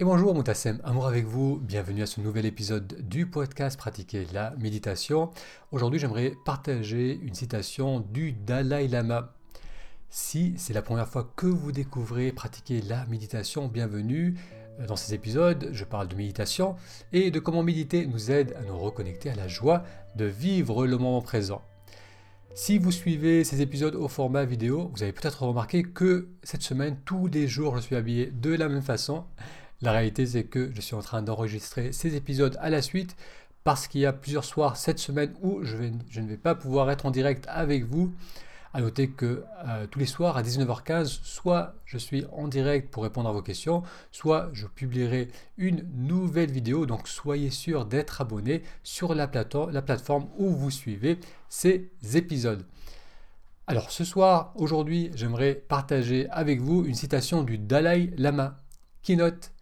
Et bonjour Moutassem, amour avec vous, bienvenue à ce nouvel épisode du podcast Pratiquer la méditation. Aujourd'hui j'aimerais partager une citation du Dalai Lama. Si c'est la première fois que vous découvrez pratiquer la méditation, bienvenue. Dans ces épisodes, je parle de méditation et de comment méditer nous aide à nous reconnecter à la joie de vivre le moment présent. Si vous suivez ces épisodes au format vidéo, vous avez peut-être remarqué que cette semaine, tous les jours, je suis habillé de la même façon. La réalité, c'est que je suis en train d'enregistrer ces épisodes à la suite parce qu'il y a plusieurs soirs cette semaine où je, ne vais pas pouvoir être en direct avec vous. À noter que euh, tous les soirs à 19h15, soit je suis en direct pour répondre à vos questions, soit je publierai une nouvelle vidéo. Donc soyez sûr d'être abonné sur la, la plateforme où vous suivez ces épisodes. Alors ce soir, aujourd'hui, j'aimerais partager avec vous une citation du Dalai Lama qui note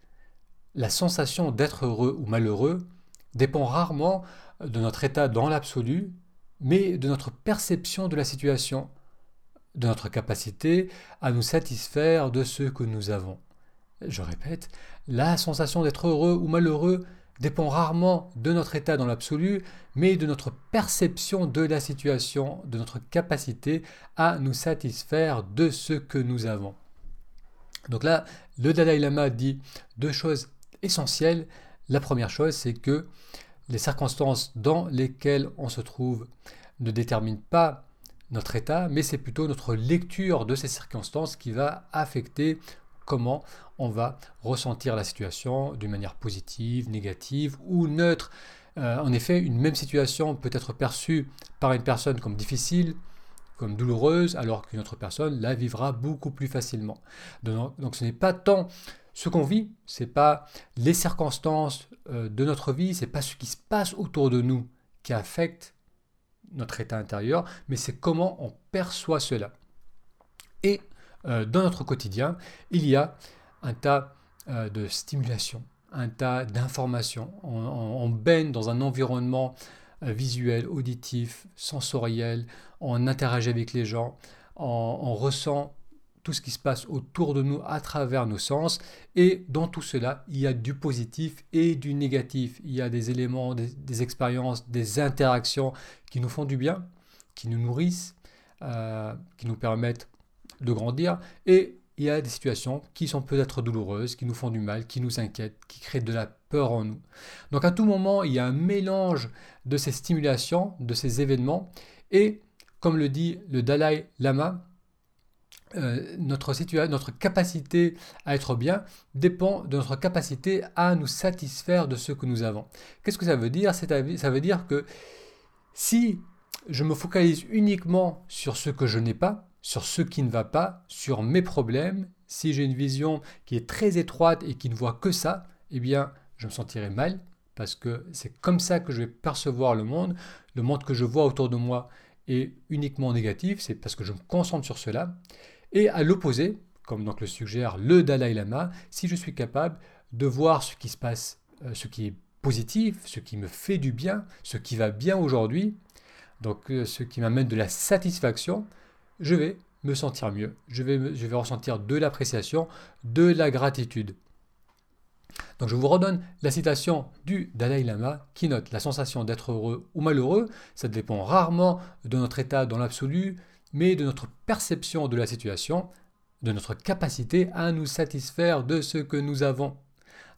la sensation d'être heureux ou malheureux dépend rarement de notre état dans l'absolu, mais de notre perception de la situation, de notre capacité à nous satisfaire de ce que nous avons. Je répète, la sensation d'être heureux ou malheureux dépend rarement de notre état dans l'absolu, mais de notre perception de la situation, de notre capacité à nous satisfaire de ce que nous avons. Donc là, le Dalai Lama dit deux choses essentiel. La première chose, c'est que les circonstances dans lesquelles on se trouve ne déterminent pas notre état, mais c'est plutôt notre lecture de ces circonstances qui va affecter comment on va ressentir la situation d'une manière positive, négative ou neutre. Euh, en effet, une même situation peut être perçue par une personne comme difficile, comme douloureuse, alors qu'une autre personne la vivra beaucoup plus facilement. Donc, ce n'est pas tant ce qu'on vit, c'est pas les circonstances euh, de notre vie, c'est pas ce qui se passe autour de nous qui affecte notre état intérieur, mais c'est comment on perçoit cela. Et euh, dans notre quotidien, il y a un tas euh, de stimulation, un tas d'informations. On, baigne dans un environnement visuel, auditif, sensoriel, on interagit avec les gens, on ressent tout ce qui se passe autour de nous à travers nos sens. Et dans tout cela, il y a du positif et du négatif. Il y a des éléments, des, expériences, des interactions qui nous font du bien, qui nous nourrissent, euh, qui nous permettent de grandir. Et il y a des situations qui sont peut-être douloureuses, qui nous font du mal, qui nous inquiètent, qui créent de la peur en nous. Donc à tout moment, il y a un mélange de ces stimulations, de ces événements. Et comme le dit le Dalai Lama, euh, notre, notre capacité à être bien dépend de notre capacité à nous satisfaire de ce que nous avons. Qu'est-ce que ça veut dire? Ça veut dire que si je me focalise uniquement sur ce que je n'ai pas, sur ce qui ne va pas, sur mes problèmes, si j'ai une vision qui est très étroite et qui ne voit que ça, eh bien, je me sentirai mal parce que c'est comme ça que je vais percevoir le monde. Le monde que je vois autour de moi est uniquement négatif, c'est parce que je me concentre sur cela. Et à l'opposé, comme donc le suggère le Dalai Lama, si je suis capable de voir ce qui se passe, euh, ce qui est positif, ce qui me fait du bien, ce qui va bien aujourd'hui, donc euh, ce qui m'amène de la satisfaction, je vais me sentir mieux, je vais, je vais ressentir de l'appréciation, de la gratitude. Donc je vous redonne la citation du Dalai Lama qui note la sensation d'être heureux ou malheureux, ça dépend rarement de notre état dans l'absolu, mais de notre perception de la situation, de notre capacité à nous satisfaire de ce que nous avons.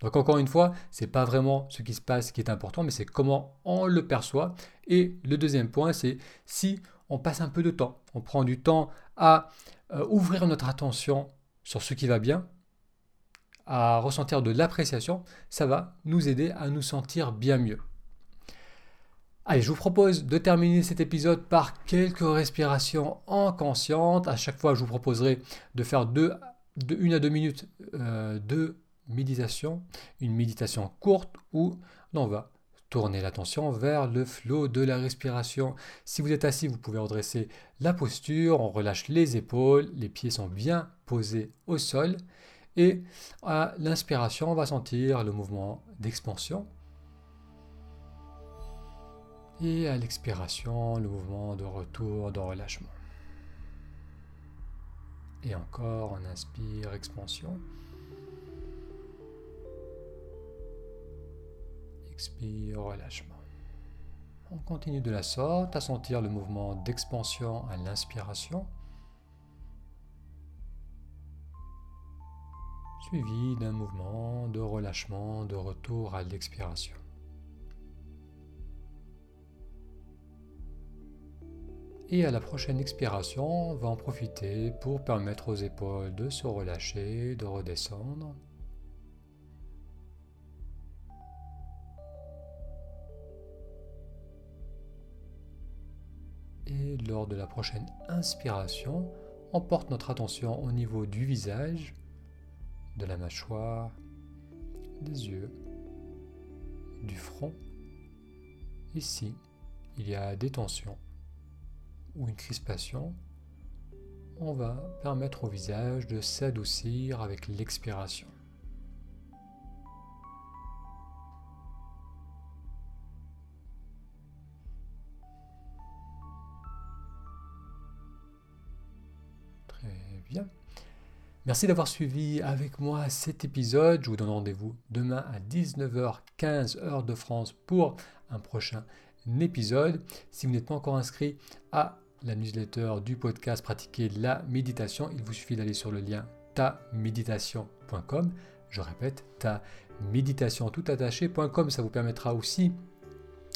Donc encore une fois, ce n'est pas vraiment ce qui se passe qui est important, mais c'est comment on le perçoit. Et le deuxième point, c'est si on passe un peu de temps, on prend du temps à euh, ouvrir notre attention sur ce qui va bien, à ressentir de l'appréciation, ça va nous aider à nous sentir bien mieux. Allez, je vous propose de terminer cet épisode par quelques respirations inconscientes. À chaque fois, je vous proposerai de faire de, une à deux minutes euh, de méditation, une méditation courte où on va tourner l'attention vers le flot de la respiration. Si vous êtes assis, vous pouvez redresser la posture, on relâche les épaules, les pieds sont bien posés au sol. Et à l'inspiration, on va sentir le mouvement d'expansion et à l'expiration, le mouvement de retour, de relâchement. Et encore, on inspire, expansion. Expire, relâchement. On continue de la sorte à sentir le mouvement d'expansion à l'inspiration, suivi d'un mouvement de relâchement, de retour à l'expiration. Et à la prochaine expiration, on va en profiter pour permettre aux épaules de se relâcher, de redescendre. Et lors de la prochaine inspiration, on porte notre attention au niveau du visage, de la mâchoire, des yeux, du front. Ici, il y a des tensions ou une crispation, on va permettre au visage de s'adoucir avec l'expiration. Très bien. Merci d'avoir suivi avec moi cet épisode. Je vous donne rendez-vous demain à 19h15 heure de France pour un prochain épisode. Si vous n'êtes pas encore inscrit à la newsletter du podcast Pratiquer la méditation, il vous suffit d'aller sur le lien taméditation.com. Je répète, ta méditation tout attaché.com, ça vous permettra aussi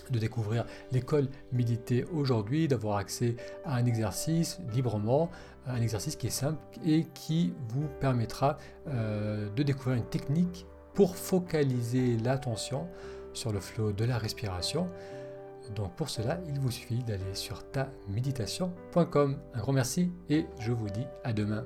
de découvrir l'école méditer aujourd'hui, d'avoir accès à un exercice librement, un exercice qui est simple et qui vous permettra euh, de découvrir une technique pour focaliser l'attention sur le flot de la respiration. Donc pour cela, il vous suffit d'aller sur taméditation.com. Un grand merci et je vous dis à demain.